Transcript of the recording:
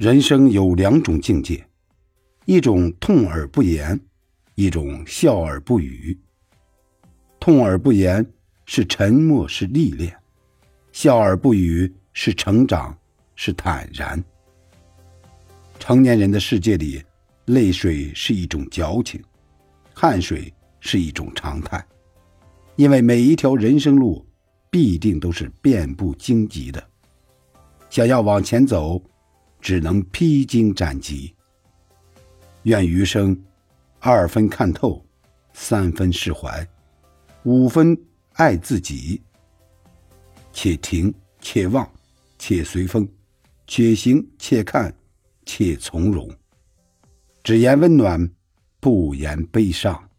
人生有两种境界，一种痛而不言，一种笑而不语。痛而不言是沉默，是历练；笑而不语是成长，是坦然。成年人的世界里，泪水是一种矫情，汗水是一种常态，因为每一条人生路，必定都是遍布荆棘的。想要往前走，只能披荆斩棘。愿余生，二分看透，三分释怀，五分爱自己。且停且望，且随风，且行且看。且从容，只言温暖，不言悲伤。